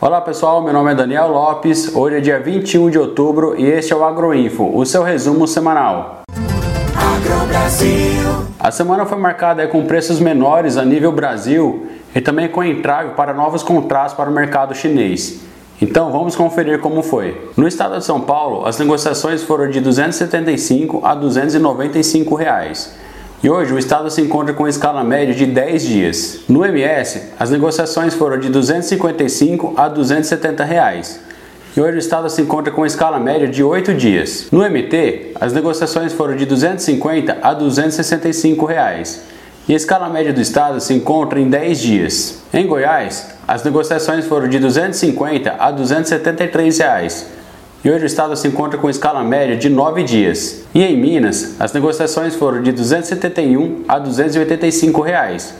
Olá pessoal, meu nome é Daniel Lopes. Hoje é dia 21 de outubro e este é o Agroinfo, o seu resumo semanal. A semana foi marcada com preços menores a nível Brasil e também com entrave para novos contratos para o mercado chinês. Então vamos conferir como foi. No estado de São Paulo, as negociações foram de 275 a 295 reais. E hoje o estado se encontra com escala média de 10 dias. No MS, as negociações foram de 255 a 270 reais. E hoje o estado se encontra com escala média de 8 dias. No MT, as negociações foram de 250 a 265 reais. E a escala média do estado se encontra em 10 dias. Em Goiás, as negociações foram de 250 a 273 reais e hoje o estado se encontra com escala média de 9 dias. E em Minas, as negociações foram de 271 a 285 reais.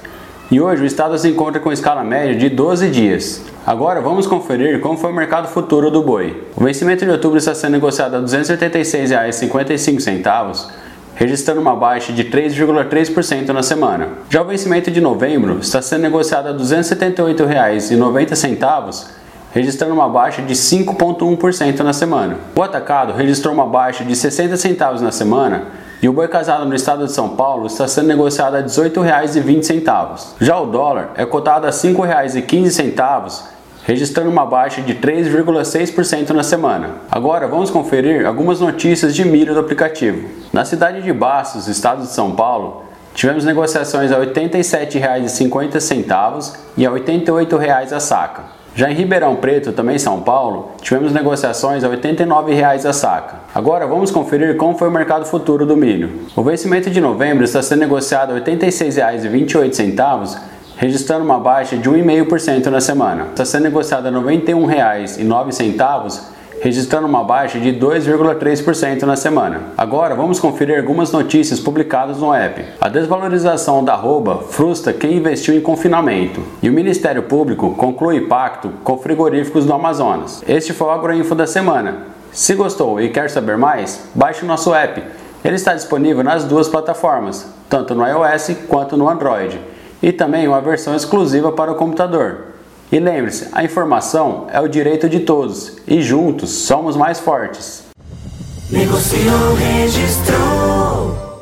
E hoje o estado se encontra com escala média de 12 dias. Agora vamos conferir como foi o mercado futuro do boi. O vencimento de outubro está sendo negociado a R$ 286,55, registrando uma baixa de 3,3% na semana. Já o vencimento de novembro está sendo negociado a R$ 278,90 registrando uma baixa de 5,1% na semana. O atacado registrou uma baixa de 60 centavos na semana e o boi casado no estado de São Paulo está sendo negociado a R$ 18,20. Já o dólar é cotado a R$ 5,15, registrando uma baixa de 3,6% na semana. Agora vamos conferir algumas notícias de milho do aplicativo. Na cidade de Bastos, estado de São Paulo, tivemos negociações a R$ 87,50 e a R$ 88,00 a saca. Já em Ribeirão Preto, também São Paulo, tivemos negociações a R$ 89,00 a saca. Agora vamos conferir como foi o mercado futuro do milho. O vencimento de novembro está sendo negociado a R$ 86,28, registrando uma baixa de 1,5% na semana. Está sendo negociado a R$ 91,09 registrando uma baixa de 2,3% na semana. Agora vamos conferir algumas notícias publicadas no app. A desvalorização da arroba frustra quem investiu em confinamento e o Ministério Público conclui pacto com frigoríficos do Amazonas. Este foi o Agroinfo da semana. Se gostou e quer saber mais, baixe o nosso app. Ele está disponível nas duas plataformas, tanto no iOS quanto no Android, e também uma versão exclusiva para o computador. E lembre-se, a informação é o direito de todos e juntos somos mais fortes. Negociou, registrou.